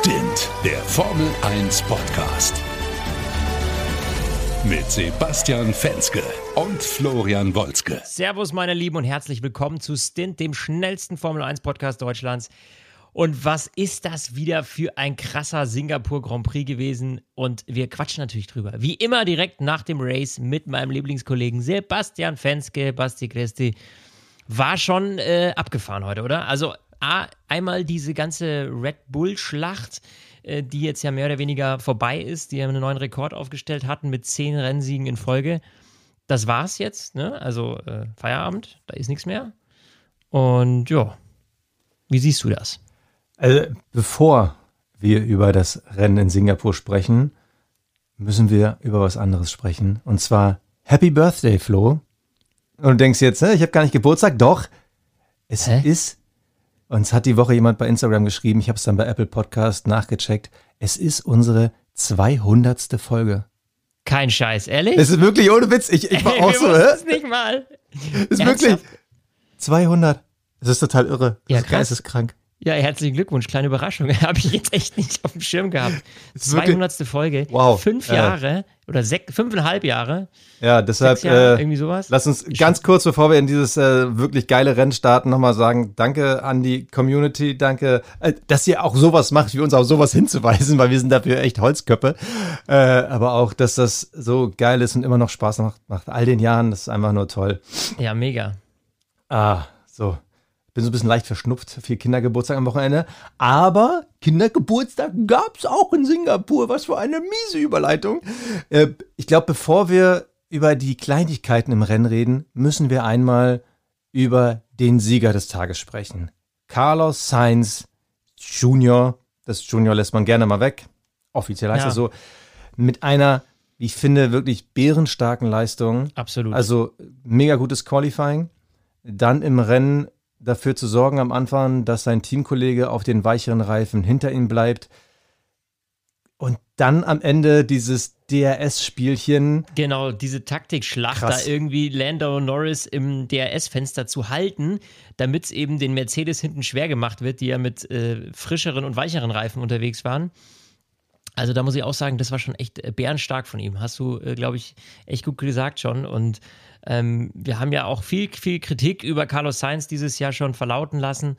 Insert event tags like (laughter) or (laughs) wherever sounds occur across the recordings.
Stint, der Formel 1 Podcast. Mit Sebastian Fenske und Florian Wolzke. Servus, meine Lieben, und herzlich willkommen zu Stint, dem schnellsten Formel 1 Podcast Deutschlands. Und was ist das wieder für ein krasser Singapur Grand Prix gewesen? Und wir quatschen natürlich drüber. Wie immer direkt nach dem Race mit meinem Lieblingskollegen Sebastian Fenske. Basti Christi. War schon äh, abgefahren heute, oder? Also A, einmal diese ganze Red Bull-Schlacht, äh, die jetzt ja mehr oder weniger vorbei ist, die ja einen neuen Rekord aufgestellt hatten mit zehn Rennsiegen in Folge. Das war's jetzt, ne? Also äh, Feierabend, da ist nichts mehr. Und ja, wie siehst du das? Also, bevor wir über das Rennen in Singapur sprechen, müssen wir über was anderes sprechen. Und zwar Happy Birthday, Flo. Und du denkst jetzt, ich habe gar nicht Geburtstag. Doch, es Hä? ist uns hat die Woche jemand bei Instagram geschrieben, ich habe es dann bei Apple Podcast nachgecheckt. Es ist unsere 200. Folge. Kein Scheiß, ehrlich? Es ist wirklich ohne Witz. Ich, ich war (laughs) Ey, auch so, hä? Es nicht mal. Es ist wirklich 200. Es ist total irre. Ja, das krass. ist krank. Ja, herzlichen Glückwunsch, kleine Überraschung. (laughs) Habe ich jetzt echt nicht auf dem Schirm gehabt. 200. Folge. Wow. Fünf Jahre äh. Oder sechs, fünfeinhalb Jahre. Ja, deshalb Jahre, äh, irgendwie sowas. Lass uns ganz kurz, bevor wir in dieses äh, wirklich geile Rennen starten, nochmal sagen, danke an die Community, danke, äh, dass ihr auch sowas macht, wie uns auf sowas (laughs) hinzuweisen, weil wir sind dafür echt Holzköppe. Äh, aber auch, dass das so geil ist und immer noch Spaß macht, nach all den Jahren, das ist einfach nur toll. Ja, mega. Ah, so bin so ein bisschen leicht verschnupft, viel Kindergeburtstag am Wochenende. Aber Kindergeburtstag gab es auch in Singapur. Was für eine miese Überleitung. Äh, ich glaube, bevor wir über die Kleinigkeiten im Rennen reden, müssen wir einmal über den Sieger des Tages sprechen. Carlos Sainz Junior. Das Junior lässt man gerne mal weg. Offiziell heißt ja. es so. Mit einer, wie ich finde, wirklich bärenstarken Leistung. Absolut. Also mega gutes Qualifying. Dann im Rennen dafür zu sorgen am Anfang, dass sein Teamkollege auf den weicheren Reifen hinter ihm bleibt. Und dann am Ende dieses DRS-Spielchen. Genau, diese Taktikschlacht, da irgendwie Lando Norris im DRS-Fenster zu halten, damit es eben den Mercedes hinten schwer gemacht wird, die ja mit äh, frischeren und weicheren Reifen unterwegs waren. Also da muss ich auch sagen, das war schon echt äh, bärenstark von ihm. Hast du, äh, glaube ich, echt gut gesagt schon. Und ähm, wir haben ja auch viel, viel Kritik über Carlos Sainz dieses Jahr schon verlauten lassen.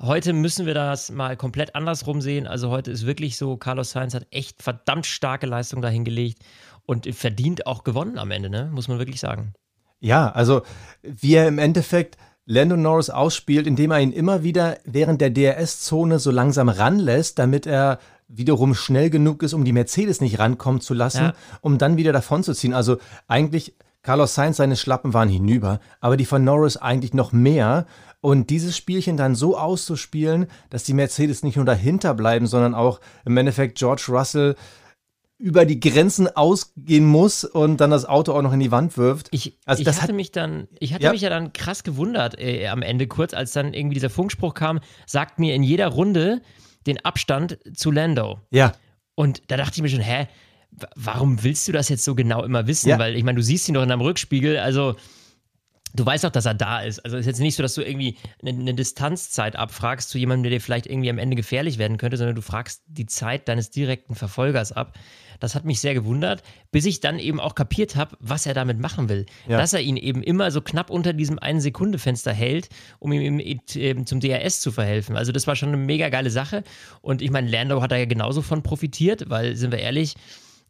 Heute müssen wir das mal komplett andersrum sehen. Also heute ist wirklich so, Carlos Sainz hat echt verdammt starke Leistung dahingelegt und verdient auch gewonnen am Ende, ne? muss man wirklich sagen. Ja, also wie er im Endeffekt Lando Norris ausspielt, indem er ihn immer wieder während der DRS-Zone so langsam ranlässt, damit er wiederum schnell genug ist, um die Mercedes nicht rankommen zu lassen, ja. um dann wieder davon zu ziehen. Also eigentlich Carlos Sainz, seine Schlappen waren hinüber, aber die von Norris eigentlich noch mehr. Und dieses Spielchen dann so auszuspielen, dass die Mercedes nicht nur dahinter bleiben, sondern auch im Endeffekt George Russell über die Grenzen ausgehen muss und dann das Auto auch noch in die Wand wirft. Ich, also ich hatte hat, mich dann, ich hatte ja. mich ja dann krass gewundert äh, am Ende kurz, als dann irgendwie dieser Funkspruch kam, sagt mir in jeder Runde den Abstand zu Lando. Ja. Und da dachte ich mir schon, hä, warum willst du das jetzt so genau immer wissen? Ja. Weil ich meine, du siehst ihn doch in deinem Rückspiegel, also du weißt doch, dass er da ist. Also es ist jetzt nicht so, dass du irgendwie eine, eine, Distanzzeit abfragst zu jemandem, der dir vielleicht irgendwie am Ende gefährlich werden könnte, sondern du fragst die Zeit deines direkten Verfolgers ab. Das hat mich sehr gewundert, bis ich dann eben auch kapiert habe, was er damit machen will. Ja. Dass er ihn eben immer so knapp unter diesem einen Sekunde Fenster hält, um ihm eben zum DRS zu verhelfen. Also das war schon eine mega geile Sache. Und ich meine, Lando hat da ja genauso von profitiert, weil, sind wir ehrlich,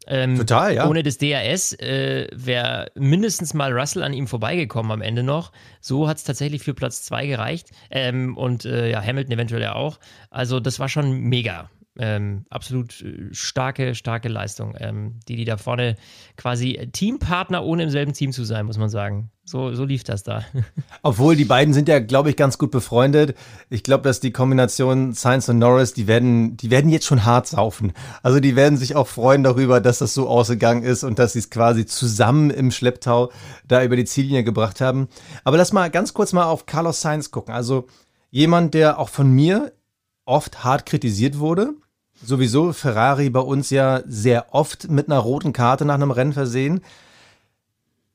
ähm, Total, ja. Ohne das DRS äh, wäre mindestens mal Russell an ihm vorbeigekommen am Ende noch. So hat es tatsächlich für Platz 2 gereicht. Ähm, und äh, ja, Hamilton eventuell ja auch. Also, das war schon mega. Ähm, absolut äh, starke, starke Leistung, ähm, die die da vorne quasi Teampartner ohne im selben Team zu sein, muss man sagen. So, so lief das da. (laughs) Obwohl die beiden sind ja, glaube ich, ganz gut befreundet. Ich glaube, dass die Kombination Sainz und Norris, die werden, die werden jetzt schon hart saufen. Also die werden sich auch freuen darüber, dass das so ausgegangen ist und dass sie es quasi zusammen im Schlepptau da über die Ziellinie gebracht haben. Aber lass mal ganz kurz mal auf Carlos Sainz gucken. Also jemand, der auch von mir oft hart kritisiert wurde sowieso Ferrari bei uns ja sehr oft mit einer roten Karte nach einem Rennen versehen.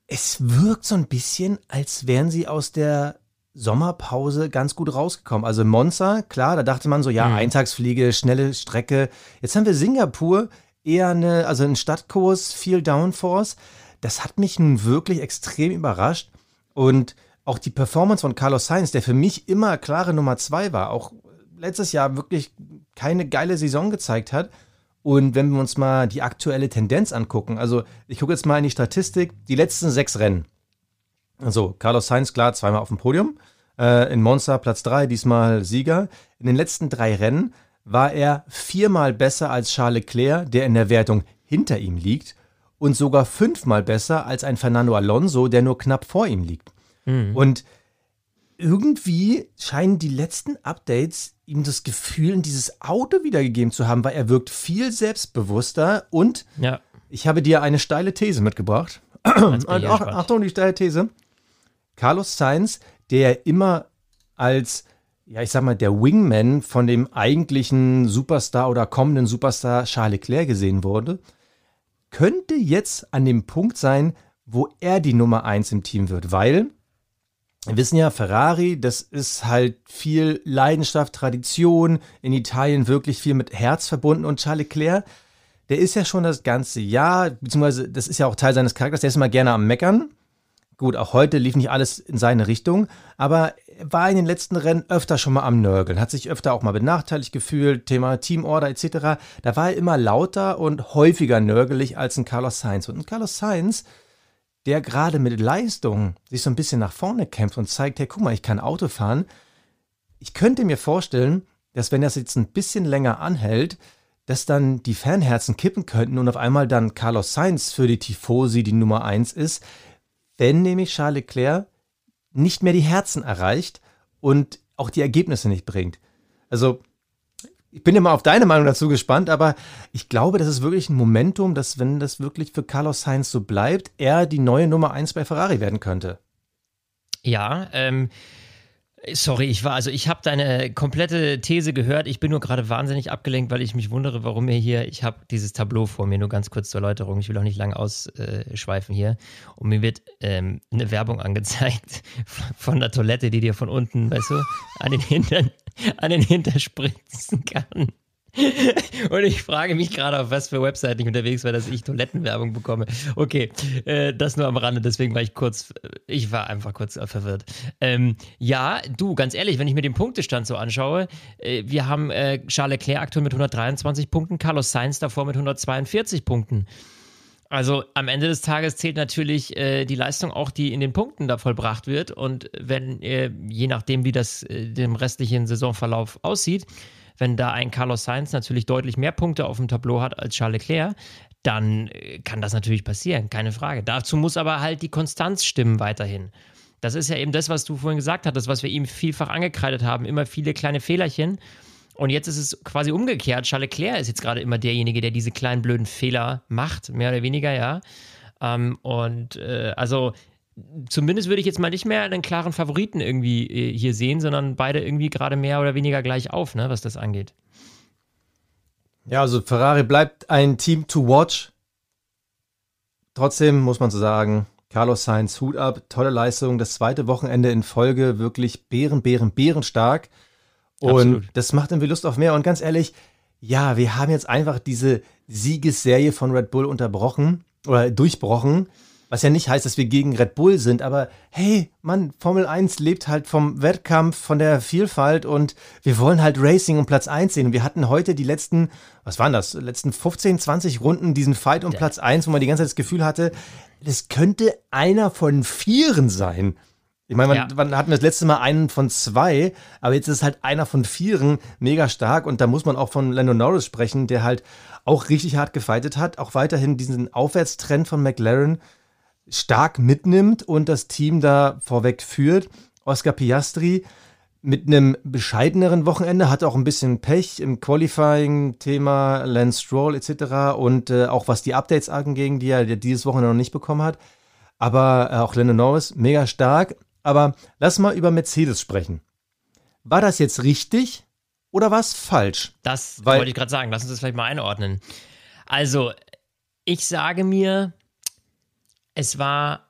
Es wirkt so ein bisschen, als wären sie aus der Sommerpause ganz gut rausgekommen. Also Monza, klar, da dachte man so, ja, mhm. Eintagsfliege, schnelle Strecke. Jetzt haben wir Singapur, eher eine, also ein Stadtkurs, viel Downforce. Das hat mich nun wirklich extrem überrascht. Und auch die Performance von Carlos Sainz, der für mich immer klare Nummer zwei war, auch letztes Jahr wirklich keine geile Saison gezeigt hat. Und wenn wir uns mal die aktuelle Tendenz angucken, also ich gucke jetzt mal in die Statistik, die letzten sechs Rennen. Also Carlos Sainz, klar, zweimal auf dem Podium. Äh, in Monza Platz drei, diesmal Sieger. In den letzten drei Rennen war er viermal besser als Charles Leclerc, der in der Wertung hinter ihm liegt. Und sogar fünfmal besser als ein Fernando Alonso, der nur knapp vor ihm liegt. Mhm. Und irgendwie scheinen die letzten Updates ihm das Gefühl in dieses Auto wiedergegeben zu haben, weil er wirkt viel selbstbewusster und ja. ich habe dir eine steile These mitgebracht. Und ach, Achtung, die steile These. Carlos Sainz, der immer als, ja, ich sag mal, der Wingman von dem eigentlichen Superstar oder kommenden Superstar Charles Leclerc gesehen wurde, könnte jetzt an dem Punkt sein, wo er die Nummer 1 im Team wird, weil wir wissen ja, Ferrari, das ist halt viel Leidenschaft, Tradition, in Italien wirklich viel mit Herz verbunden und Charles Leclerc, der ist ja schon das ganze Jahr, beziehungsweise das ist ja auch Teil seines Charakters, der ist immer gerne am Meckern. Gut, auch heute lief nicht alles in seine Richtung, aber er war in den letzten Rennen öfter schon mal am Nörgeln, hat sich öfter auch mal benachteiligt gefühlt, Thema Teamorder etc. Da war er immer lauter und häufiger nörgelig als ein Carlos Sainz. Und ein Carlos Sainz, der gerade mit Leistung sich so ein bisschen nach vorne kämpft und zeigt, hey, guck mal, ich kann Auto fahren. Ich könnte mir vorstellen, dass wenn das jetzt ein bisschen länger anhält, dass dann die Fanherzen kippen könnten und auf einmal dann Carlos Sainz für die Tifosi die Nummer 1 ist, wenn nämlich Charles Leclerc nicht mehr die Herzen erreicht und auch die Ergebnisse nicht bringt. Also ich bin ja mal auf deine Meinung dazu gespannt, aber ich glaube, das ist wirklich ein Momentum, dass, wenn das wirklich für Carlos Sainz so bleibt, er die neue Nummer 1 bei Ferrari werden könnte. Ja, ähm, Sorry, ich war, also ich habe deine komplette These gehört. Ich bin nur gerade wahnsinnig abgelenkt, weil ich mich wundere, warum mir hier, ich habe dieses Tableau vor mir, nur ganz kurz zur Erläuterung. Ich will auch nicht lang ausschweifen hier. Und mir wird ähm, eine Werbung angezeigt (laughs) von der Toilette, die dir von unten, weißt du, an den Hintern, an den Hintern spritzen kann. (laughs) Und ich frage mich gerade, auf was für Webseiten ich unterwegs war, dass ich Toilettenwerbung bekomme. Okay, äh, das nur am Rande, deswegen war ich kurz, äh, ich war einfach kurz äh, verwirrt. Ähm, ja, du, ganz ehrlich, wenn ich mir den Punktestand so anschaue, äh, wir haben äh, Charles Leclerc aktuell mit 123 Punkten, Carlos Sainz davor mit 142 Punkten. Also am Ende des Tages zählt natürlich äh, die Leistung auch, die in den Punkten da vollbracht wird. Und wenn, äh, je nachdem, wie das äh, dem restlichen Saisonverlauf aussieht, wenn da ein Carlos Sainz natürlich deutlich mehr Punkte auf dem Tableau hat als Charles Leclerc, dann äh, kann das natürlich passieren, keine Frage. Dazu muss aber halt die Konstanz stimmen weiterhin. Das ist ja eben das, was du vorhin gesagt hattest, was wir ihm vielfach angekreidet haben, immer viele kleine Fehlerchen. Und jetzt ist es quasi umgekehrt. Charles Leclerc ist jetzt gerade immer derjenige, der diese kleinen blöden Fehler macht, mehr oder weniger, ja. Ähm, und äh, also zumindest würde ich jetzt mal nicht mehr einen klaren Favoriten irgendwie äh, hier sehen, sondern beide irgendwie gerade mehr oder weniger gleich auf, ne, was das angeht. Ja, also Ferrari bleibt ein Team to watch. Trotzdem muss man so sagen, Carlos Sainz, Hut ab, tolle Leistung, das zweite Wochenende in Folge wirklich bären, bären, bärenstark. Und Absolut. das macht irgendwie Lust auf mehr. Und ganz ehrlich, ja, wir haben jetzt einfach diese Siegesserie von Red Bull unterbrochen oder durchbrochen. Was ja nicht heißt, dass wir gegen Red Bull sind, aber hey, Mann, Formel 1 lebt halt vom Wettkampf, von der Vielfalt und wir wollen halt Racing um Platz 1 sehen. Und wir hatten heute die letzten, was waren das, letzten 15, 20 Runden diesen Fight um. Platz 1, wo man die ganze Zeit das Gefühl hatte, das könnte einer von Vieren sein. Ich meine, ja. wann hatten wir das letzte Mal einen von zwei, aber jetzt ist halt einer von Vieren mega stark und da muss man auch von Lando Norris sprechen, der halt auch richtig hart gefightet hat, auch weiterhin diesen Aufwärtstrend von McLaren stark mitnimmt und das Team da vorweg führt. Oscar Piastri mit einem bescheideneren Wochenende, hat auch ein bisschen Pech im Qualifying-Thema, Lance Stroll etc. und äh, auch was die Updates anging, die er dieses Wochenende noch nicht bekommen hat. Aber äh, auch Lennon Norris, mega stark. Aber lass mal über Mercedes sprechen. War das jetzt richtig oder war es falsch? Das Weil, wollte ich gerade sagen. Lass uns das vielleicht mal einordnen. Also, ich sage mir, es war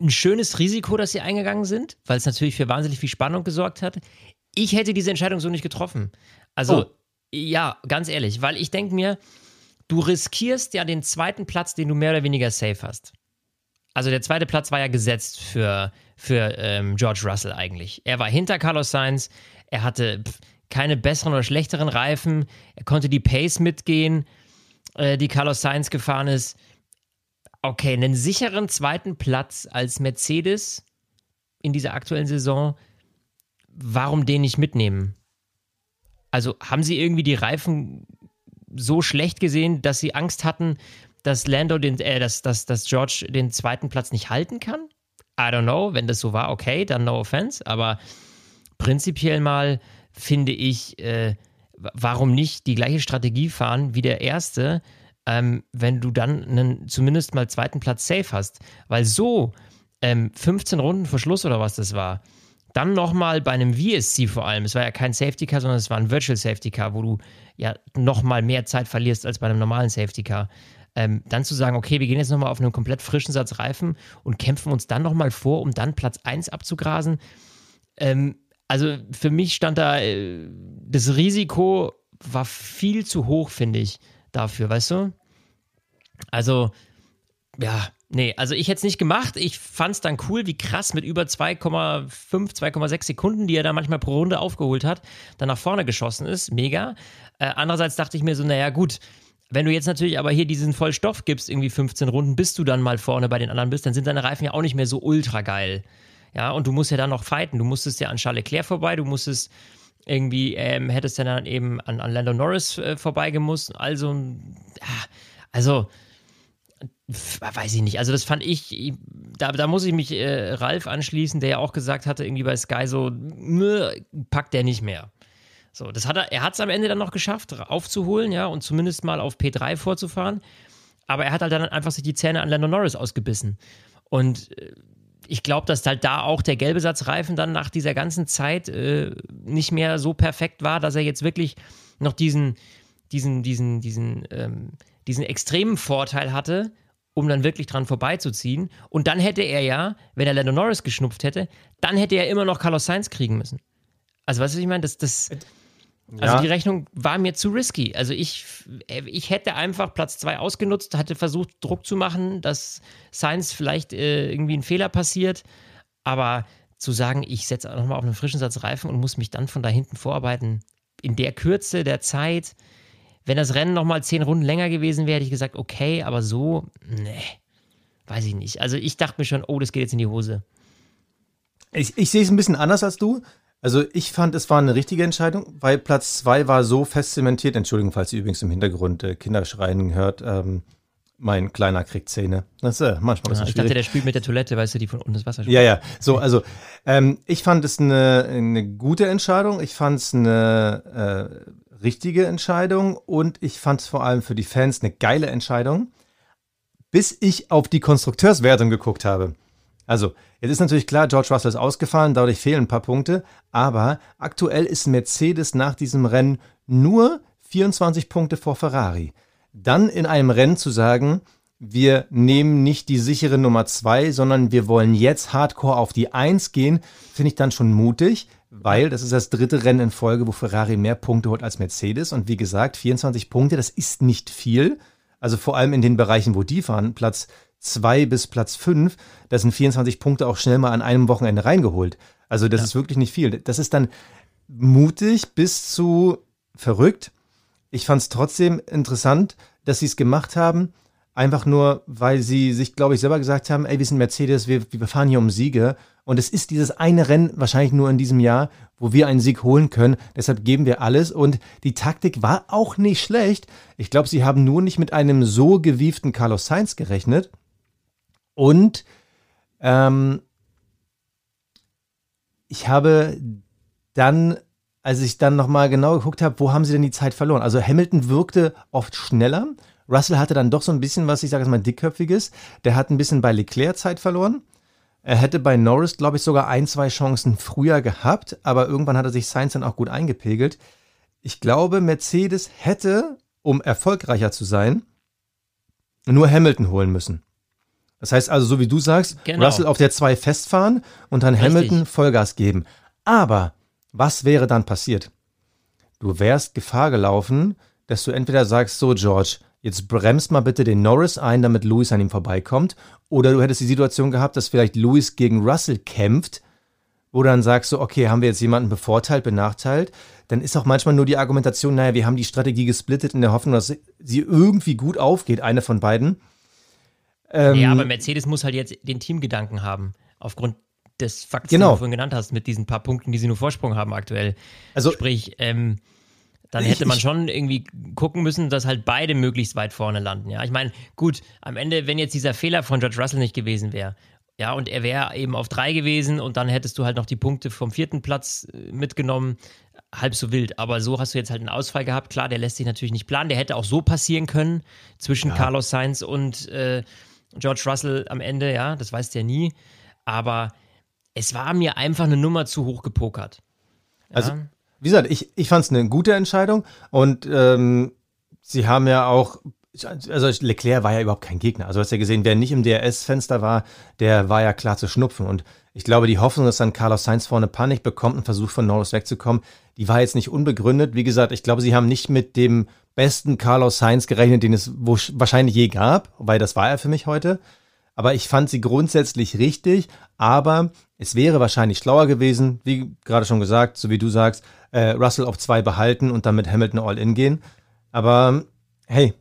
ein schönes Risiko, dass sie eingegangen sind, weil es natürlich für wahnsinnig viel Spannung gesorgt hat. Ich hätte diese Entscheidung so nicht getroffen. Also, oh. ja, ganz ehrlich, weil ich denke mir, du riskierst ja den zweiten Platz, den du mehr oder weniger safe hast. Also der zweite Platz war ja gesetzt für, für ähm, George Russell eigentlich. Er war hinter Carlos Sainz, er hatte keine besseren oder schlechteren Reifen, er konnte die Pace mitgehen, äh, die Carlos Sainz gefahren ist. Okay, einen sicheren zweiten Platz als Mercedes in dieser aktuellen Saison, warum den nicht mitnehmen? Also haben sie irgendwie die Reifen so schlecht gesehen, dass sie Angst hatten, dass Lando den, äh, dass, dass, dass George den zweiten Platz nicht halten kann? I don't know. Wenn das so war, okay, dann no offense. Aber prinzipiell mal finde ich, äh, warum nicht die gleiche Strategie fahren wie der erste, ähm, wenn du dann einen zumindest mal zweiten Platz safe hast. Weil so ähm, 15 Runden vor Schluss oder was das war, dann nochmal bei einem VSC vor allem, es war ja kein Safety Car, sondern es war ein Virtual Safety Car, wo du ja nochmal mehr Zeit verlierst als bei einem normalen Safety Car. Ähm, dann zu sagen, okay, wir gehen jetzt nochmal auf einen komplett frischen Satz Reifen und kämpfen uns dann nochmal vor, um dann Platz 1 abzugrasen. Ähm, also für mich stand da, äh, das Risiko war viel zu hoch, finde ich, dafür, weißt du? Also, ja, Nee, also ich hätte es nicht gemacht. Ich fand es dann cool, wie krass mit über 2,5, 2,6 Sekunden, die er da manchmal pro Runde aufgeholt hat, dann nach vorne geschossen ist. Mega. Äh, andererseits dachte ich mir so, naja, gut, wenn du jetzt natürlich aber hier diesen Vollstoff gibst, irgendwie 15 Runden, bis du dann mal vorne bei den anderen bist, dann sind deine Reifen ja auch nicht mehr so ultra geil. Ja, und du musst ja dann noch fighten. Du musstest ja an Charles Leclerc vorbei, du musstest irgendwie, ähm, hättest ja dann eben an, an Lando Norris äh, vorbeigemusst. Also, ja, also weiß ich nicht. Also das fand ich, da, da muss ich mich äh, Ralf anschließen, der ja auch gesagt hatte, irgendwie bei Sky so, packt der nicht mehr. So, das hat er, er hat es am Ende dann noch geschafft, aufzuholen, ja, und zumindest mal auf P3 vorzufahren. Aber er hat halt dann einfach sich die Zähne an Lando Norris ausgebissen. Und äh, ich glaube, dass halt da auch der gelbe Satzreifen dann nach dieser ganzen Zeit äh, nicht mehr so perfekt war, dass er jetzt wirklich noch diesen, diesen, diesen, diesen, ähm, diesen extremen Vorteil hatte, um dann wirklich dran vorbeizuziehen. Und dann hätte er ja, wenn er Lando Norris geschnupft hätte, dann hätte er immer noch Carlos Sainz kriegen müssen. Also, weißt du, was ich meine? Das, das, also ja. die Rechnung war mir zu risky. Also ich, ich hätte einfach Platz 2 ausgenutzt, hatte versucht, Druck zu machen, dass Sainz vielleicht äh, irgendwie ein Fehler passiert. Aber zu sagen, ich setze nochmal auf einen frischen Satz Reifen und muss mich dann von da hinten vorarbeiten, in der Kürze der Zeit, wenn das Rennen nochmal zehn Runden länger gewesen wäre, hätte ich gesagt, okay, aber so, nee, weiß ich nicht. Also ich dachte mir schon, oh, das geht jetzt in die Hose. Ich, ich sehe es ein bisschen anders als du. Also ich fand, es war eine richtige Entscheidung, weil Platz zwei war so fest zementiert. Entschuldigung, falls ihr übrigens im Hintergrund äh, Kinderschreien hört. Ähm, mein Kleiner kriegt Zähne. Das ist äh, manchmal ja, Ich dachte, der spielt mit der Toilette, weißt du, die von unten das Wasser spielt. Ja, ja. So, also ähm, ich fand es eine, eine gute Entscheidung. Ich fand es eine äh, richtige Entscheidung und ich fand es vor allem für die Fans eine geile Entscheidung, bis ich auf die Konstrukteurswertung geguckt habe. Also, jetzt ist natürlich klar, George Russell ist ausgefallen, dadurch fehlen ein paar Punkte, aber aktuell ist Mercedes nach diesem Rennen nur 24 Punkte vor Ferrari. Dann in einem Rennen zu sagen, wir nehmen nicht die sichere Nummer 2, sondern wir wollen jetzt hardcore auf die 1 gehen, finde ich dann schon mutig weil das ist das dritte Rennen in Folge, wo Ferrari mehr Punkte holt als Mercedes. Und wie gesagt, 24 Punkte, das ist nicht viel. Also vor allem in den Bereichen, wo die fahren, Platz 2 bis Platz 5, da sind 24 Punkte auch schnell mal an einem Wochenende reingeholt. Also das ja. ist wirklich nicht viel. Das ist dann mutig bis zu verrückt. Ich fand es trotzdem interessant, dass sie es gemacht haben. Einfach nur, weil sie sich, glaube ich, selber gesagt haben, ey, wir sind Mercedes, wir, wir fahren hier um Siege. Und es ist dieses eine Rennen, wahrscheinlich nur in diesem Jahr, wo wir einen Sieg holen können. Deshalb geben wir alles. Und die Taktik war auch nicht schlecht. Ich glaube, sie haben nur nicht mit einem so gewieften Carlos Sainz gerechnet. Und ähm, ich habe dann, als ich dann nochmal genau geguckt habe, wo haben sie denn die Zeit verloren? Also Hamilton wirkte oft schneller. Russell hatte dann doch so ein bisschen was, ich sage jetzt mal, dickköpfiges. Der hat ein bisschen bei Leclerc Zeit verloren. Er hätte bei Norris, glaube ich, sogar ein, zwei Chancen früher gehabt, aber irgendwann hat er sich Sainz dann auch gut eingepegelt. Ich glaube, Mercedes hätte, um erfolgreicher zu sein, nur Hamilton holen müssen. Das heißt also, so wie du sagst, Genau. Russell auf der 2 festfahren und dann Richtig. Hamilton Vollgas geben. Aber was wäre dann passiert? Du wärst Gefahr gelaufen, dass du entweder sagst, so George, jetzt bremst mal bitte den Norris ein, damit Lewis an ihm vorbeikommt. Oder du hättest die Situation gehabt, dass vielleicht Lewis gegen Russell kämpft, wo du dann sagst, so, okay, haben wir jetzt jemanden bevorteilt, benachteilt? Dann ist auch manchmal nur die Argumentation, naja, wir haben die Strategie gesplittet in der Hoffnung, dass sie irgendwie gut aufgeht, eine von beiden. Ähm, Ja, aber Mercedes muss halt jetzt den Teamgedanken haben, aufgrund des Fakts, Genau. den du vorhin genannt hast, mit diesen paar Punkten, die sie nur Vorsprung haben aktuell. Also- Sprich, ähm, dann hätte man schon irgendwie gucken müssen, dass halt beide möglichst weit vorne landen. Ja, ich meine, gut, am Ende, wenn jetzt dieser Fehler von George Russell nicht gewesen wäre, ja, und er wäre eben auf drei gewesen und dann hättest du halt noch die Punkte vom vierten Platz äh, mitgenommen, halb so wild. Aber so hast du jetzt halt einen Ausfall gehabt. Klar, der lässt sich natürlich nicht planen. Der hätte auch so passieren können zwischen Carlos Sainz und äh, George Russell am Ende, ja, das weißt du ja nie. Aber es war mir einfach eine Nummer zu hoch gepokert. Ja? Also, wie gesagt, ich, ich fand es eine gute Entscheidung und ähm, sie haben ja auch, also Leclerc war ja überhaupt kein Gegner. Also, hast ja gesehen, wer nicht im DRS-Fenster war, der war ja klar zu schnupfen. Und ich glaube, die Hoffnung, dass dann Carlos Sainz vorne Panik bekommt und versucht, von Norris wegzukommen, die war jetzt nicht unbegründet. Wie gesagt, ich glaube, sie haben nicht mit dem besten Carlos Sainz gerechnet, den es wahrscheinlich je gab, weil das war er für mich heute. Aber ich fand sie grundsätzlich richtig, aber es wäre wahrscheinlich schlauer gewesen, wie gerade schon gesagt, so wie du sagst, äh, Russell auf zwei behalten und dann mit Hamilton All-In gehen. Aber hey,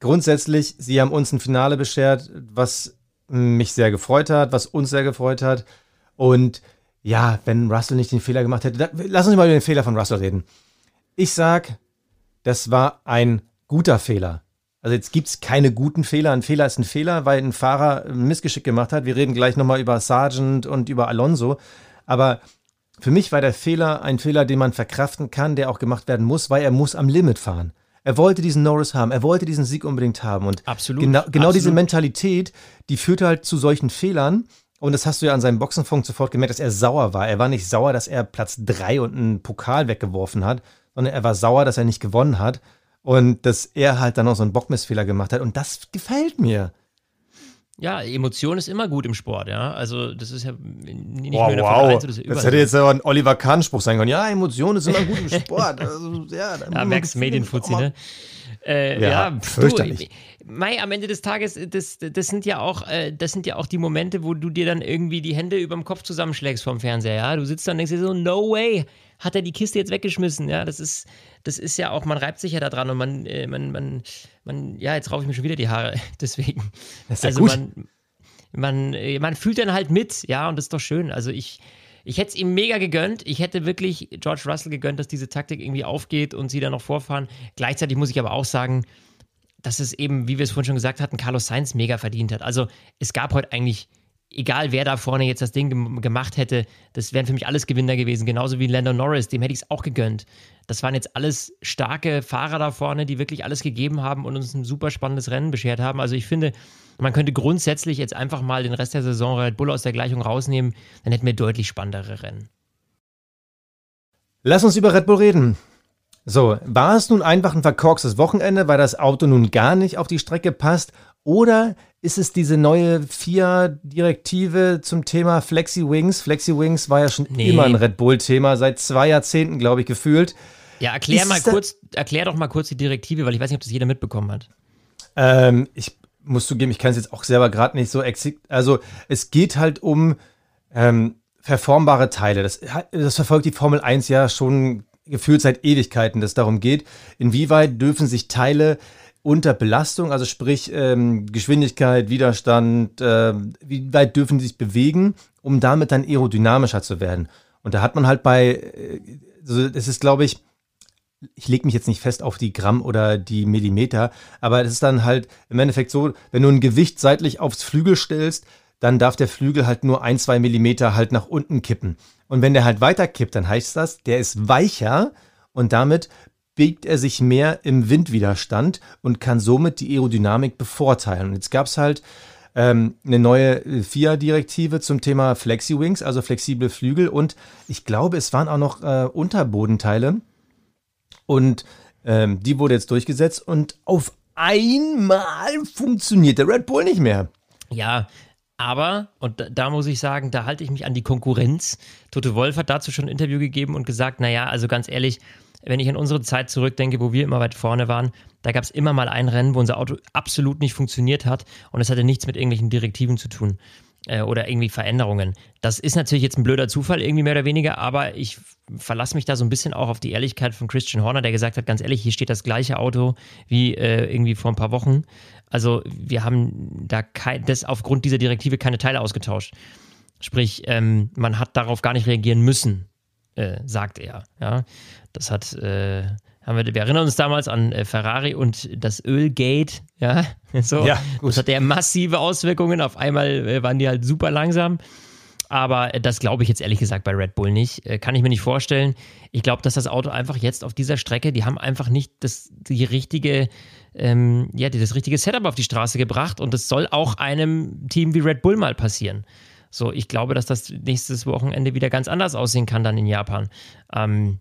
grundsätzlich, sie haben uns ein Finale beschert, was mich sehr gefreut hat, was uns sehr gefreut hat. Und ja, wenn Russell nicht den Fehler gemacht hätte, da, lass uns mal über den Fehler von Russell reden. Ich sag, das war ein guter Fehler. Also jetzt gibt es keine guten Fehler. Ein Fehler ist ein Fehler, weil ein Fahrer ein Missgeschick gemacht hat. Wir reden gleich nochmal über Sargent und über Alonso. Aber für mich war der Fehler ein Fehler, den man verkraften kann, der auch gemacht werden muss, weil er muss am Limit fahren. Er wollte diesen Norris haben, er wollte diesen Sieg unbedingt haben. Und Absolut, genau, genau diese absolut. Mentalität, die führte halt zu solchen Fehlern. Und das hast du ja an seinem Boxenfunk sofort gemerkt, dass er sauer war. Er war nicht sauer, dass er Platz drei und einen Pokal weggeworfen hat, sondern er war sauer, dass er nicht gewonnen hat. Und dass er halt dann noch so einen Bockmissfehler gemacht hat. Und das gefällt mir. Ja, Emotion ist immer gut im Sport, ja. Also das ist ja nicht Wow, nur in der wow. Formel 1, das ist ja Das hätte jetzt aber ein Oliver Kahn-Spruch sein können. Ja, Emotion ist immer gut im Sport. (laughs) Also, ja, Ja, Gefühle Medienfuzzi, ne? Äh, Ja, ja, pf, du, fürchterlich. Mai, am Ende des Tages, das, das sind ja auch, äh, das sind ja auch die Momente, wo du dir dann irgendwie die Hände überm Kopf zusammenschlägst vom Fernseher, ja. Du sitzt dann und denkst dir so, no way, hat er die Kiste jetzt weggeschmissen, ja. Das ist, das ist ja auch, man reibt sich ja da dran und man, äh, man, man, man, ja, jetzt raufe ich mir schon wieder die Haare, (laughs) deswegen. Das ist ja also gut. man, man, äh, man fühlt dann halt mit, ja, und das ist doch schön. Also ich, ich hätte es ihm mega gegönnt. Ich hätte wirklich George Russell gegönnt, dass diese Taktik irgendwie aufgeht und sie dann noch vorfahren. Gleichzeitig muss ich aber auch sagen, dass es eben, wie wir es vorhin schon gesagt hatten, Carlos Sainz mega verdient hat. Also es gab heute eigentlich, egal wer da vorne jetzt das Ding gem gemacht hätte, das wären für mich alles Gewinner gewesen. Genauso wie Lando Norris, dem hätte ich es auch gegönnt. Das waren jetzt alles starke Fahrer da vorne, die wirklich alles gegeben haben und uns ein super spannendes Rennen beschert haben. Also ich finde, man könnte grundsätzlich jetzt einfach mal den Rest der Saison Red Bull aus der Gleichung rausnehmen, dann hätten wir deutlich spannendere Rennen. Lass uns über Red Bull reden. So, war es nun einfach ein verkorkstes Wochenende, weil das Auto nun gar nicht auf die Strecke passt? Oder ist es diese neue FIA-Direktive zum Thema Flexi Wings? Flexi Wings war ja schon Nee. immer ein Red Bull-Thema, seit zwei Jahrzehnten, glaube ich, gefühlt. Ja, erklär Ist mal kurz, erklär doch mal kurz die Direktive, weil ich weiß nicht, ob das jeder mitbekommen hat. Ähm, ich muss zugeben, ich kann es jetzt auch selber gerade nicht so exakt. Also, es geht halt um ähm, verformbare Teile. Das, das verfolgt die Formel 1 ja schon gefühlt seit Ewigkeiten, dass es darum geht, inwieweit dürfen sich Teile unter Belastung, also sprich ähm, Geschwindigkeit, Widerstand, ähm, wie weit dürfen sie sich bewegen, um damit dann aerodynamischer zu werden. Und da hat man halt bei, äh, also es ist, glaube ich, ich lege mich jetzt nicht fest auf die Gramm oder die Millimeter, aber es ist dann halt im Endeffekt so, wenn du ein Gewicht seitlich aufs Flügel stellst, dann darf der Flügel halt nur ein, zwei Millimeter halt nach unten kippen. Und wenn der halt weiter kippt, dann heißt das, der ist weicher und damit biegt er sich mehr im Windwiderstand und kann somit die Aerodynamik bevorteilen. Und jetzt gab es halt ähm, eine neue äh, FIA-Direktive zum Thema Flexi-Wings, also flexible Flügel und ich glaube, es waren auch noch äh, Unterbodenteile. Und ähm, die wurde jetzt durchgesetzt und auf einmal funktioniert der Red Bull nicht mehr. Ja, aber, und da, da, muss ich sagen, da halte ich mich an die Konkurrenz. Tote Wolf hat dazu schon ein Interview gegeben und gesagt, naja, also ganz ehrlich, wenn ich an unsere Zeit zurückdenke, wo wir immer weit vorne waren, da gab es immer mal ein Rennen, wo unser Auto absolut nicht funktioniert hat und es hatte nichts mit irgendwelchen Direktiven zu tun äh, oder irgendwie Veränderungen. Das ist natürlich jetzt ein blöder Zufall, irgendwie mehr oder weniger, aber ich verlasse mich da so ein bisschen auch auf die Ehrlichkeit von Christian Horner, der gesagt hat, ganz ehrlich, hier steht das gleiche Auto wie äh, irgendwie vor ein paar Wochen. Also wir haben da kein, das aufgrund dieser Direktive keine Teile ausgetauscht. Sprich, ähm, man hat darauf gar nicht reagieren müssen, äh, sagt er. Ja, das hat, äh, haben wir, wir erinnern uns damals an äh, Ferrari und das Ölgate. Ja, (laughs) so. Ja. Das hat ja massive Auswirkungen. Auf einmal äh, waren die halt super langsam. Aber das glaube ich jetzt ehrlich gesagt bei Red Bull nicht. Äh, kann ich mir nicht vorstellen. Ich glaube, dass das Auto einfach jetzt auf dieser Strecke, die haben einfach nicht das, die richtige, ähm, ja, das richtige Setup auf die Straße gebracht. Und das soll auch einem Team wie Red Bull mal passieren. So, ich glaube, dass das nächstes Wochenende wieder ganz anders aussehen kann dann in Japan. Ähm,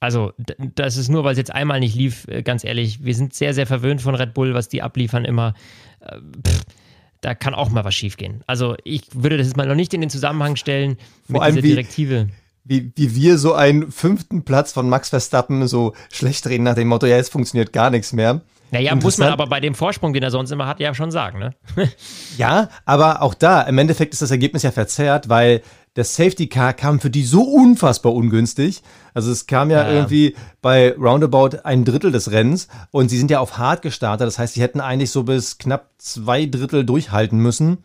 also, das ist nur, weil es jetzt einmal nicht lief, äh, ganz ehrlich. Wir sind sehr, sehr verwöhnt von Red Bull, was die abliefern immer. Äh, pff, da kann auch mal was schiefgehen. Also ich würde das jetzt mal noch nicht in den Zusammenhang stellen Vor mit dieser wie, Direktive. Wie, wie wir so einen fünften Platz von Max Verstappen so schlecht reden nach dem Motto, ja, es funktioniert gar nichts mehr. Naja, muss man aber bei dem Vorsprung, den er sonst immer hat, ja schon sagen, ne? (laughs) ja, aber auch da, im Endeffekt ist das Ergebnis ja verzerrt, weil das Safety Car kam für die so unfassbar ungünstig. Also es kam ja, ja, irgendwie bei roundabout ein Drittel des Rennens und sie sind ja auf hart gestartet. Das heißt, sie hätten eigentlich so bis knapp zwei Drittel durchhalten müssen.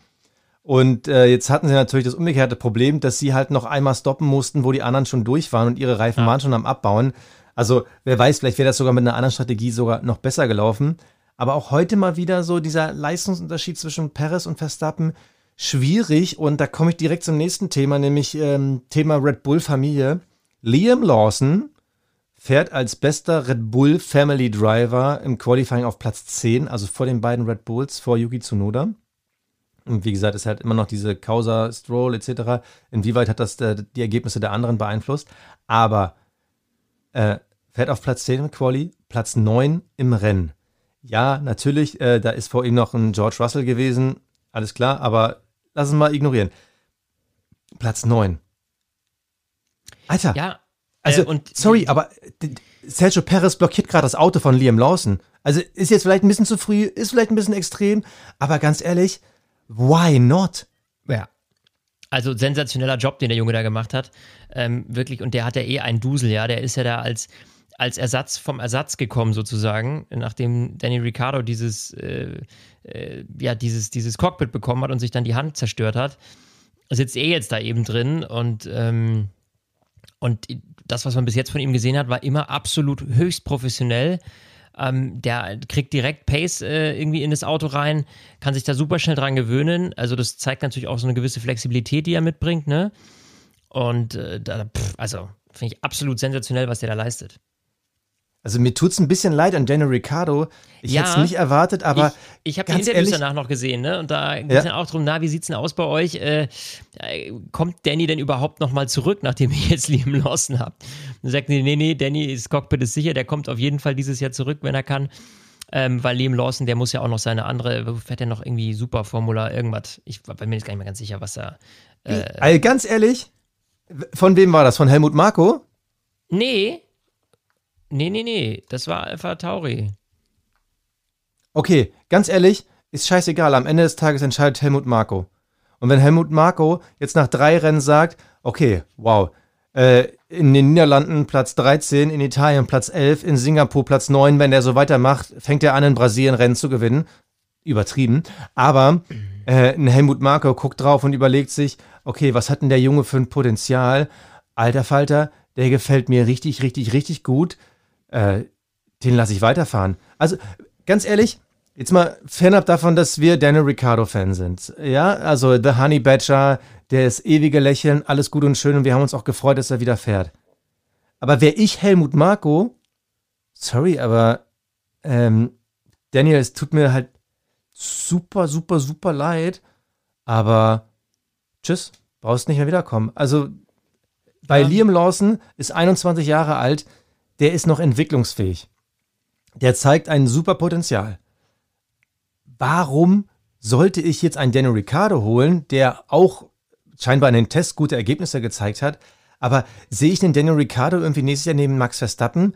Und äh, jetzt hatten sie natürlich das umgekehrte Problem, dass sie halt noch einmal stoppen mussten, wo die anderen schon durch waren und ihre Reifen ja. waren schon am Abbauen. Also wer weiß, vielleicht wäre das sogar mit einer anderen Strategie sogar noch besser gelaufen. Aber auch heute mal wieder so dieser Leistungsunterschied zwischen Perez und Verstappen schwierig und da komme ich direkt zum nächsten Thema, nämlich ähm, Thema Red Bull Familie. Liam Lawson fährt als bester Red Bull Family Driver im Qualifying auf Platz 10, also vor den beiden Red Bulls, vor Yuki Tsunoda. Und wie gesagt, es hat immer noch diese Causa Stroll etc. Inwieweit hat das äh, die Ergebnisse der anderen beeinflusst? Aber äh, fährt auf Platz 10 im Quali, Platz 9 im Rennen. Ja, natürlich, äh, da ist vor ihm noch ein George Russell gewesen, alles klar, aber lass es mal ignorieren. Platz 9. Alter. Ja. Also, äh, und sorry, aber Sergio Perez blockiert gerade das Auto von Liam Lawson. Also ist jetzt vielleicht ein bisschen zu früh, ist vielleicht ein bisschen extrem, aber ganz ehrlich, why not? Ja. Also sensationeller Job, den der Junge da gemacht hat. Ähm, wirklich, und der hat ja eh einen Dusel, ja. Der ist ja da als, als Ersatz vom Ersatz gekommen, sozusagen, nachdem Danny Ricciardo dieses äh, äh, ja, dieses, dieses Cockpit bekommen hat und sich dann die Hand zerstört hat, sitzt er jetzt da eben drin und, ähm, und das, was man bis jetzt von ihm gesehen hat, war immer absolut höchst professionell. Ähm, der kriegt direkt Pace äh, irgendwie in das Auto rein, kann sich da super schnell dran gewöhnen. Also das zeigt natürlich auch so eine gewisse Flexibilität, die er mitbringt, ne? Und äh, da, pff, also finde ich absolut sensationell, was der da leistet. Also mir tut es ein bisschen leid an Daniel Ricciardo. Ich ja, hätte es nicht erwartet, aber. Ich, ich habe die Interviews ehrlich, danach noch gesehen, ne? Und da ging es ja. auch darum, na, wie sieht es denn aus bei euch? Äh, kommt Danny denn überhaupt nochmal zurück, nachdem ihr jetzt (laughs) Liam Lawson habt? Und sagt, nee, nee, nee, Danny, das Cockpit ist sicher, der kommt auf jeden Fall dieses Jahr zurück, wenn er kann. Ähm, weil Liam Lawson, der muss ja auch noch seine andere, fährt er noch irgendwie Super Formula, irgendwas. Ich bin mir jetzt gar nicht mehr ganz sicher, was er. Äh, also ganz ehrlich, von wem war das? Von Helmut Marko? Nee, Nee, nee, nee, das war Alpha Tauri. Okay, ganz ehrlich, ist scheißegal. Am Ende des Tages entscheidet Helmut Marko. Und wenn Helmut Marko jetzt nach drei Rennen sagt, okay, wow, äh, in den Niederlanden Platz 13, in Italien Platz 11, in Singapur Platz 9, wenn der so weitermacht, fängt er an, in Brasilien Rennen zu gewinnen. Übertrieben. Aber äh, ein Helmut Marko guckt drauf und überlegt sich, okay, was hat denn der Junge für ein Potenzial? Alter Falter, der gefällt mir richtig, richtig, richtig gut äh, den lasse ich weiterfahren. Also, ganz ehrlich, jetzt mal fernab davon, dass wir Daniel Ricciardo-Fan sind. Ja, also The Honey Badger, der ist ewige Lächeln, alles gut und schön und wir haben uns auch gefreut, dass er wieder fährt. Aber wäre ich Helmut Marko, sorry, aber ähm, Daniel, es tut mir halt super, super, super leid, aber tschüss, brauchst nicht mehr wiederkommen. Also bei ja. Liam Lawson ist 21 Jahre alt, der ist noch entwicklungsfähig. Der zeigt ein super Potenzial. Warum sollte ich jetzt einen Daniel Ricciardo holen, der auch scheinbar in den Tests gute Ergebnisse gezeigt hat, aber sehe ich den Daniel Ricciardo irgendwie nächstes Jahr neben Max Verstappen?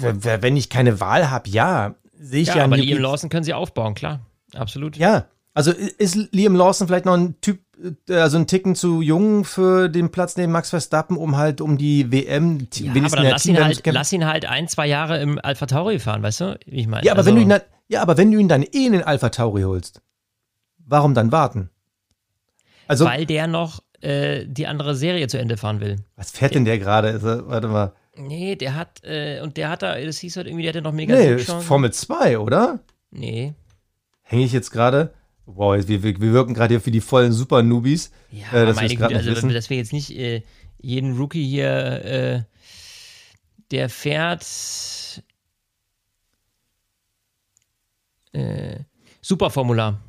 Wenn ich keine Wahl habe, ja. Sehe ich ja, ja aber Liam Lawson können sie aufbauen, klar. Absolut. Ja, also ist Liam Lawson vielleicht noch ein Typ, also ein Ticken zu jung für den Platz neben Max Verstappen, um halt um die WM ja, wenigstens aber dann lass ihn, halt, lass ihn halt ein, zwei Jahre im Alpha Tauri fahren, weißt du? Ich meine. Ja, aber also, wenn du ihn dann, ja, aber wenn du ihn dann eh in den Alpha Tauri holst, warum dann warten? Also, Weil der noch äh, die andere Serie zu Ende fahren will. Was fährt denn der gerade? Warte mal. Nee, der hat, äh, und der hat da, das hieß halt irgendwie, der hatte noch mega Nee, Formel 2, oder? Nee. Hänge ich jetzt gerade? Wow, wir, wir, wir wirken gerade hier für die vollen Super-Nubis. Ja, äh, dass meine Güte, also, wissen. dass wir jetzt nicht äh, jeden Rookie hier, äh, der fährt äh, Superformular.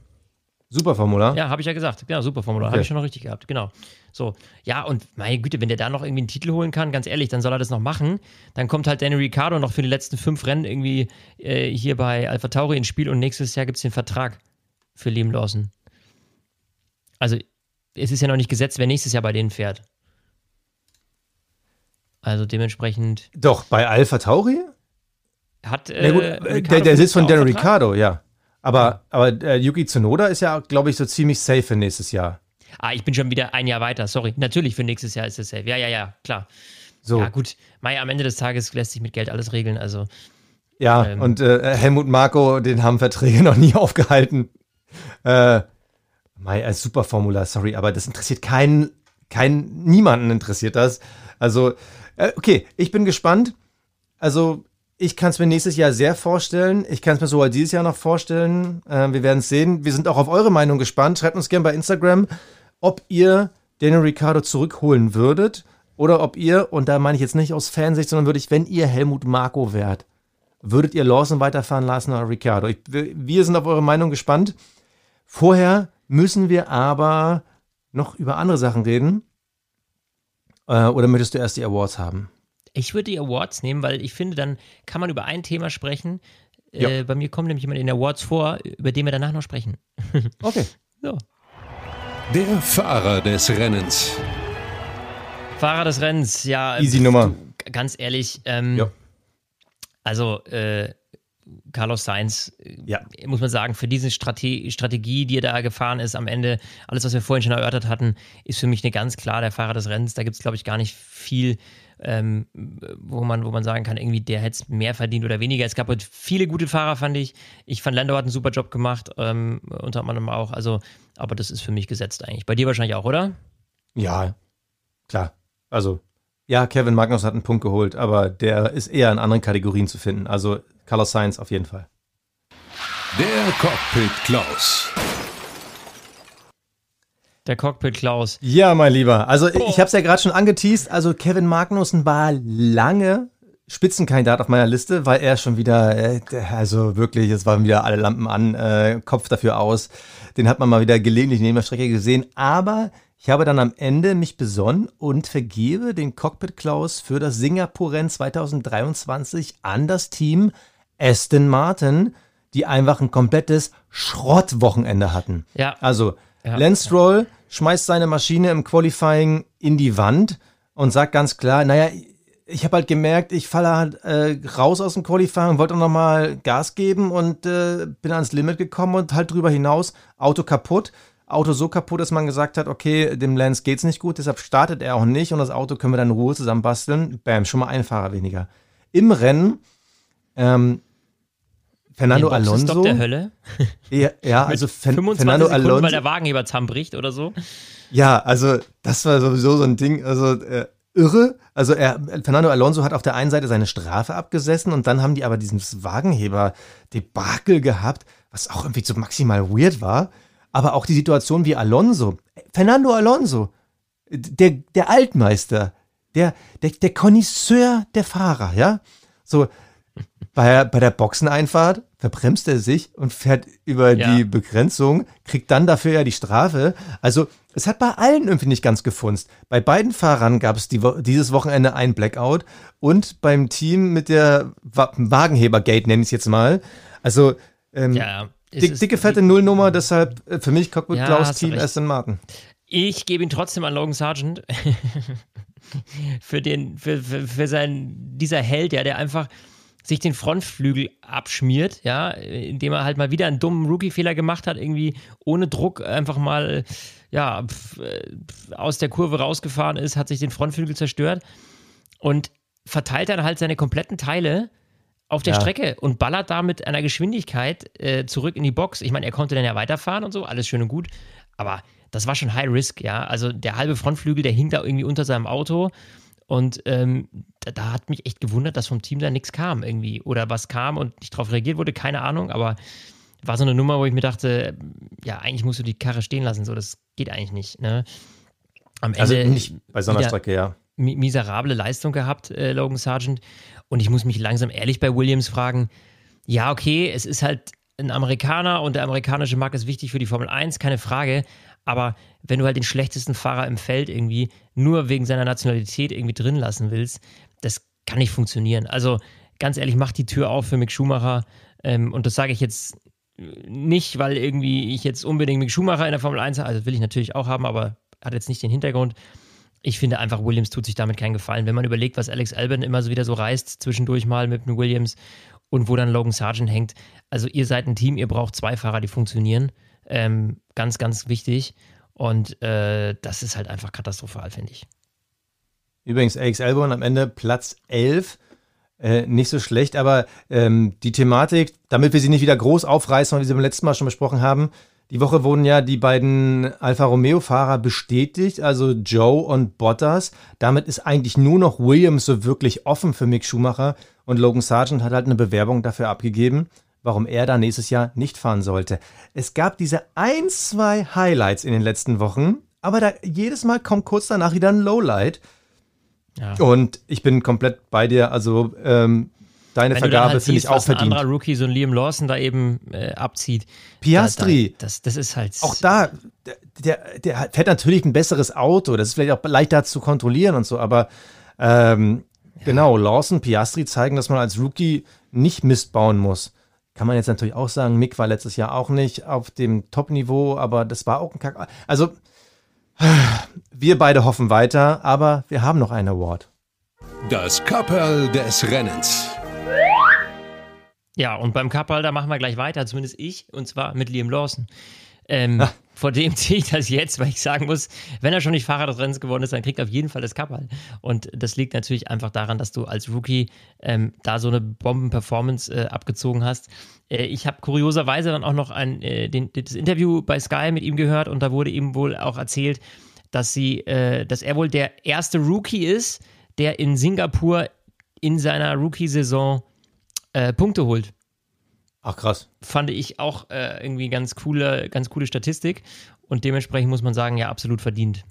Superformular? Ja, habe ich ja gesagt. Genau, Superformular. Okay. Habe ich schon noch richtig gehabt. Genau. So. Ja, und meine Güte, wenn der da noch irgendwie einen Titel holen kann, ganz ehrlich, dann soll er das noch machen. Dann kommt halt Danny Ricciardo noch für die letzten fünf Rennen irgendwie äh, hier bei Alpha Tauri ins Spiel und nächstes Jahr gibt es den Vertrag für Liam Lawson. Also, es ist ja noch nicht gesetzt, wer nächstes Jahr bei denen fährt. Also dementsprechend. Doch, bei Alpha Tauri? Hat. Äh, gut, äh, der, der Sitz von Danny Ricciardo, ja. Aber, aber äh, Yuki Tsunoda ist ja, glaube ich, so ziemlich safe für nächstes Jahr. Ah, ich bin schon wieder ein Jahr weiter, sorry. Natürlich für nächstes Jahr ist es safe. Ja, ja, ja, klar. So. Ja, gut. Mai, am Ende des Tages lässt sich mit Geld alles regeln, also. Ja, ähm, und äh, Helmut Marko, den haben Verträge noch nie (laughs) aufgehalten. Äh, Mai, als Superformular, sorry, aber das interessiert keinen, keinen, niemanden interessiert das. Also, äh, okay, ich bin gespannt. Also, ich kann es mir nächstes Jahr sehr vorstellen. Ich kann es mir sogar dieses Jahr noch vorstellen. Äh, wir werden es sehen. Wir sind auch auf eure Meinung gespannt. Schreibt uns gerne bei Instagram, ob ihr Daniel Ricciardo zurückholen würdet oder ob ihr, und da meine ich jetzt nicht aus Fansicht, sondern würde ich, wenn ihr Helmut Marko wärt, würdet ihr Lawson weiterfahren lassen oder Ricciardo? Ich, wir sind auf eure Meinung gespannt. Vorher müssen wir aber noch über andere Sachen reden. Äh, oder möchtest du erst die Awards haben? Ich würde die Awards nehmen, weil ich finde, dann kann man über ein Thema sprechen. Ja. Äh, bei mir kommt nämlich jemand in den Awards vor, über den wir danach noch sprechen. (laughs) Okay. so. Der Fahrer des Rennens. Fahrer des Rennens, ja. Easy Nummer. Ganz ehrlich, ähm, ja. also äh, Carlos Sainz, ja. muss man sagen, für diese Strate Strategie, die er da gefahren ist, am Ende, alles, was wir vorhin schon erörtert hatten, ist für mich eine ganz klar der Fahrer des Rennens. Da gibt es, glaube ich, gar nicht viel ähm, wo, man, wo man sagen kann, irgendwie der hätte es mehr verdient oder weniger. Es gab heute viele gute Fahrer, fand ich. Ich fand, Lando hat einen super Job gemacht, ähm, unter anderem auch. Also, aber das ist für mich gesetzt eigentlich. Bei dir wahrscheinlich auch, oder? Ja, klar. Also, ja, Kevin Magnus hat einen Punkt geholt, aber der ist eher in anderen Kategorien zu finden. Also, Carlos Sainz auf jeden Fall. Der Cockpit Klaus. Der Cockpit Klaus. Ja, mein Lieber. Also oh. ich habe es ja gerade schon angeteased. Also Kevin Magnussen war lange Spitzenkandidat auf meiner Liste, weil er schon wieder, äh, also wirklich, es waren wieder alle Lampen an, äh, Kopf dafür aus. Den hat man mal wieder gelegentlich neben der Strecke gesehen. Aber ich habe dann am Ende mich besonnen und vergebe den Cockpit Klaus für das Singapur-Rennen 2023 an das Team Aston Martin, die einfach ein komplettes Schrottwochenende hatten. Ja. Also ja. Lance Stroll schmeißt seine Maschine im Qualifying in die Wand und sagt ganz klar, naja, ich habe halt gemerkt, ich falle halt äh, raus aus dem Qualifying, wollte nochmal Gas geben und äh, bin ans Limit gekommen und halt drüber hinaus, Auto kaputt. Auto so kaputt, dass man gesagt hat, okay, dem Lance geht's nicht gut, deshalb startet er auch nicht und das Auto können wir dann in Ruhe zusammenbasteln. Bam, schon mal ein Fahrer weniger. Im Rennen ähm, Fernando Den Alonso. der Hölle. (laughs) Ja, ja also Fen Fernando Sekunden, Alonso. weil der Wagenheber zusammenbricht oder so. Ja, also das war sowieso so ein Ding, also äh, irre. Also er, Fernando Alonso hat auf der einen Seite seine Strafe abgesessen und dann haben die aber dieses Wagenheber-Debakel gehabt, was auch irgendwie so maximal weird war. Aber auch die Situation wie Alonso. Fernando Alonso, der, der Altmeister, der, der, der Connoisseur der Fahrer, ja. So, bei, bei der Boxeneinfahrt verbremst er sich und fährt über ja. die Begrenzung, kriegt dann dafür ja die Strafe. Also es hat bei allen irgendwie nicht ganz gefunzt. Bei beiden Fahrern gab es die, dieses Wochenende ein Blackout und beim Team mit der Wagenheber-Gate, nenne ich es jetzt mal. Also ähm, ja, Dick, dicke, fette Nullnummer, deshalb äh, für mich Cockpit Ja, Klaus Team. Aston Martin. Ich gebe ihn trotzdem an Logan Sargent. (laughs) für den, für, für, für sein, dieser Held, ja, der einfach sich den Frontflügel abschmiert, ja, indem er halt mal wieder einen dummen Rookie-Fehler gemacht hat, irgendwie ohne Druck einfach mal, ja, äh, aus der Kurve rausgefahren ist, hat sich den Frontflügel zerstört und verteilt dann halt seine kompletten Teile auf der Ja. Strecke und ballert da mit einer Geschwindigkeit äh, zurück in die Box. Ich meine, er konnte dann ja weiterfahren und so, alles schön und gut, aber das war schon High Risk, ja. Also der halbe Frontflügel, der hing da irgendwie unter seinem Auto und ähm, da, da hat mich echt gewundert, dass vom Team da nichts kam irgendwie oder was kam und nicht darauf reagiert wurde, keine Ahnung, aber war so eine Nummer, wo ich mir dachte, ja, eigentlich musst du die Karre stehen lassen, so, das geht eigentlich nicht, ne? Am Ende Also nicht bei so einer Strecke, ja. mi- miserable Leistung gehabt, äh, Logan Sargent. Und ich muss mich langsam ehrlich bei Williams fragen, ja, okay, es ist halt ein Amerikaner und der amerikanische Markt ist wichtig für die Formel 1, keine Frage. Aber wenn du halt den schlechtesten Fahrer im Feld irgendwie nur wegen seiner Nationalität irgendwie drin lassen willst, das kann nicht funktionieren. Also ganz ehrlich, mach die Tür auf für Mick Schumacher. Ähm, und das sage ich jetzt nicht, weil irgendwie ich jetzt unbedingt Mick Schumacher in der Formel 1 habe. Also will ich natürlich auch haben, aber hat jetzt nicht den Hintergrund. Ich finde einfach, Williams tut sich damit keinen Gefallen. Wenn man überlegt, was Alex Albon immer so wieder so reißt, zwischendurch mal mit einem Williams und wo dann Logan Sargent hängt. Also ihr seid ein Team, ihr braucht zwei Fahrer, die funktionieren. Ähm, ganz, ganz wichtig. Und äh, das ist halt einfach katastrophal, finde ich. Übrigens, Alex Albon am Ende Platz 11. Äh, nicht so schlecht, aber ähm, die Thematik, damit wir sie nicht wieder groß aufreißen, wie sie beim letzten Mal schon besprochen haben, die Woche wurden ja die beiden Alfa Romeo-Fahrer bestätigt, also Joe und Bottas. Damit ist eigentlich nur noch Williams so wirklich offen für Mick Schumacher und Logan Sargent hat halt eine Bewerbung dafür abgegeben, warum er da nächstes Jahr nicht fahren sollte. Es gab diese ein, zwei Highlights in den letzten Wochen, aber da jedes Mal kommt kurz danach wieder ein Lowlight. Ja. Und ich bin komplett bei dir. Also ähm, deine Wenn Vergabe halt finde ich auch was ein verdient. anderer Rookie, so ein Liam Lawson, da eben äh, abzieht. Piastri. Da, da, das, das ist halt. Auch da, der, der hat- fährt natürlich ein besseres Auto. Das ist vielleicht auch leichter zu kontrollieren und so, aber ähm, genau, Lawson, Piastri zeigen, dass man als Rookie nicht Mist bauen muss. Kann man jetzt natürlich auch sagen, Mick war letztes Jahr auch nicht auf dem Top-Niveau, aber das war auch ein Kack. Also, wir beide hoffen weiter, aber wir haben noch einen Award. Das Kapperl des Rennens. Ja, und beim Kappal, da machen wir gleich weiter, zumindest ich, und zwar mit Liam Lawson. Ähm, Ah. Vor dem (laughs) ziehe ich das jetzt, weil ich sagen muss, wenn er schon nicht Fahrer des Rennens geworden ist, dann kriegt er auf jeden Fall das Kappal. Und das liegt natürlich einfach daran, dass du als Rookie ähm, da so eine Bomben-Performance äh, abgezogen hast. Äh, ich habe kurioserweise dann auch noch ein, äh, den, das Interview bei Sky mit ihm gehört und da wurde ihm wohl auch erzählt, dass sie, äh, dass er wohl der erste Rookie ist, der in Singapur in seiner Rookie-Saison Punkte holt Ach krass. fand ich auch äh, irgendwie ganz coole, ganz coole Statistik. Und dementsprechend muss man sagen, ja, absolut verdient.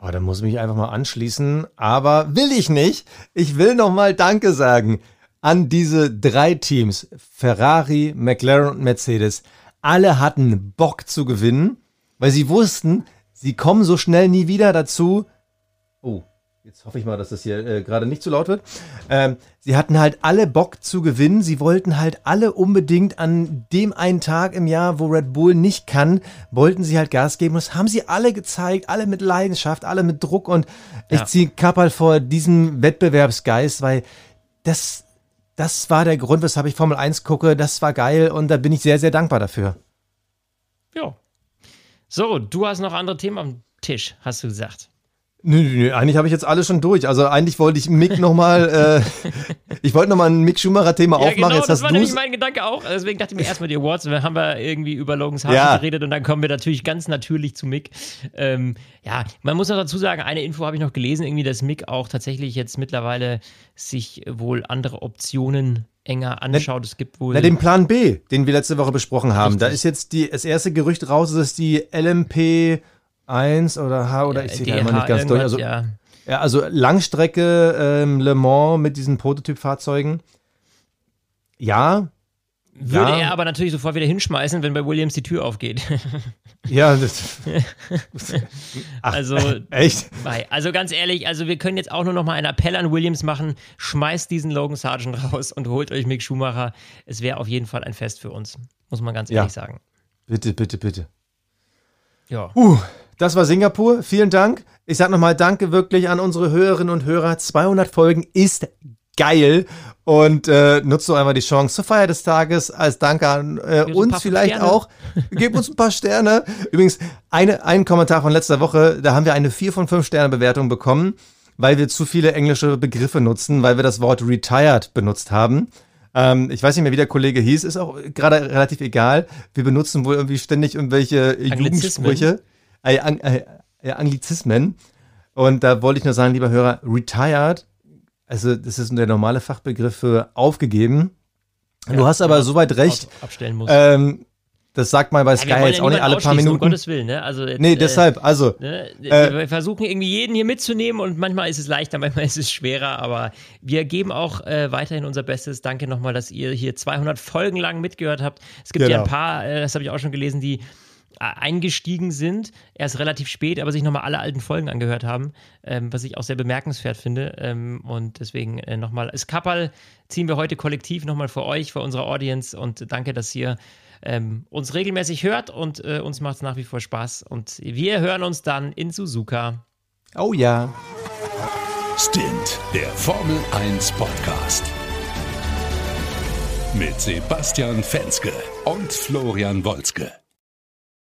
Oh, da muss ich mich einfach mal anschließen. Aber will ich nicht. Ich will noch mal Danke sagen an diese drei Teams. Ferrari, McLaren und Mercedes. Alle hatten Bock zu gewinnen, weil sie wussten, sie kommen so schnell nie wieder dazu. Oh, jetzt hoffe ich mal, dass das hier äh, gerade nicht zu laut wird. Ähm, sie hatten halt alle Bock zu gewinnen. Sie wollten halt alle unbedingt an dem einen Tag im Jahr, wo Red Bull nicht kann, wollten sie halt Gas geben. Das haben sie alle gezeigt, alle mit Leidenschaft, alle mit Druck. Und ich Ja. ziehe Kappal vor diesem Wettbewerbsgeist, weil das, das war der Grund, weshalb ich Formel 1 gucke. Das war geil und da bin ich sehr, sehr dankbar dafür. Ja. So, du hast noch andere Themen am Tisch, hast du gesagt. Nö, nö, nö, eigentlich habe ich jetzt alles schon durch. Also eigentlich wollte ich Mick nochmal, (laughs) äh, ich wollte nochmal ein Mick Schumacher-Thema Ja, aufmachen. genau, jetzt das war nämlich mein Gedanke auch. Deswegen dachte ich mir erstmal die Awards. Dann haben wir irgendwie über Logan Sargent Ja. geredet und dann kommen wir natürlich ganz natürlich zu Mick. Ähm, ja, man muss noch dazu sagen, eine Info habe ich noch gelesen, irgendwie, dass Mick auch tatsächlich jetzt mittlerweile sich wohl andere Optionen enger anschaut. Es gibt wohl. Na, den Plan B, den wir letzte Woche besprochen haben. Da Richtig. ist jetzt die, das erste Gerücht raus, dass die LMP 1 oder H oder ich sehe da immer nicht ganz durch. Also, ja. ja, also Langstrecke ähm, Le Mans mit diesen Prototypfahrzeugen. Ja, Würde Ja. er aber natürlich sofort wieder hinschmeißen, wenn bei Williams die Tür aufgeht. (laughs) Ja, das, (laughs) Ach, also, (laughs) echt? Also ganz ehrlich, also wir können jetzt auch nur noch mal einen Appell an Williams machen. Schmeißt diesen Logan Sargent raus und holt euch Mick Schumacher. Es wäre auf jeden Fall ein Fest für uns, muss man ganz Ja. ehrlich sagen. Bitte, bitte, bitte. Ja. Uh, das war Singapur. Vielen Dank. Ich sag nochmal Danke wirklich an unsere Hörerinnen und Hörer. 200 Folgen ist geil. Und äh, nutzt doch einmal die Chance zur Feier des Tages als Danke an äh, uns vielleicht Sterne. auch. Gebt uns ein paar Sterne. Übrigens, eine, ein Kommentar von letzter Woche, da haben wir eine 4 von 5 Sterne Bewertung bekommen, weil wir zu viele englische Begriffe nutzen, weil wir das Wort retired benutzt haben. Ähm, ich weiß nicht mehr, wie der Kollege hieß, ist auch gerade relativ egal. Wir benutzen wohl irgendwie ständig irgendwelche. Jugendsprüche, äh, äh, äh, Anglizismen. Und da wollte ich nur sagen, lieber Hörer, retired, also das ist der normale Fachbegriff für aufgegeben. du Ja, hast aber ja, soweit recht. Abstellen muss. Ähm, das sagt man bei Ja, Sky wollen jetzt ja auch nicht alle paar Minuten. Um Gottes Willen, ne? Also, jetzt, nee, äh, deshalb, also, Ne? Äh, wir versuchen irgendwie jeden hier mitzunehmen und manchmal ist es leichter, (laughs) manchmal ist es schwerer, aber wir geben auch äh, weiterhin unser Bestes. Danke nochmal, dass ihr hier 200 Folgen lang mitgehört habt. Es gibt ja Genau. ein paar, äh, das habe ich auch schon gelesen, die eingestiegen sind, erst relativ spät, aber sich nochmal alle alten Folgen angehört haben, ähm, was ich auch sehr bemerkenswert finde. Ähm, und deswegen äh, nochmal, das Kapperl ziehen wir heute kollektiv nochmal für euch, für unsere Audience und danke, dass ihr ähm, uns regelmäßig hört und äh, uns macht es nach wie vor Spaß. Und wir hören uns dann in Suzuka. oh ja. Stint, der Formel 1 Podcast. Mit Sebastian Fenske und Florian Wolzke.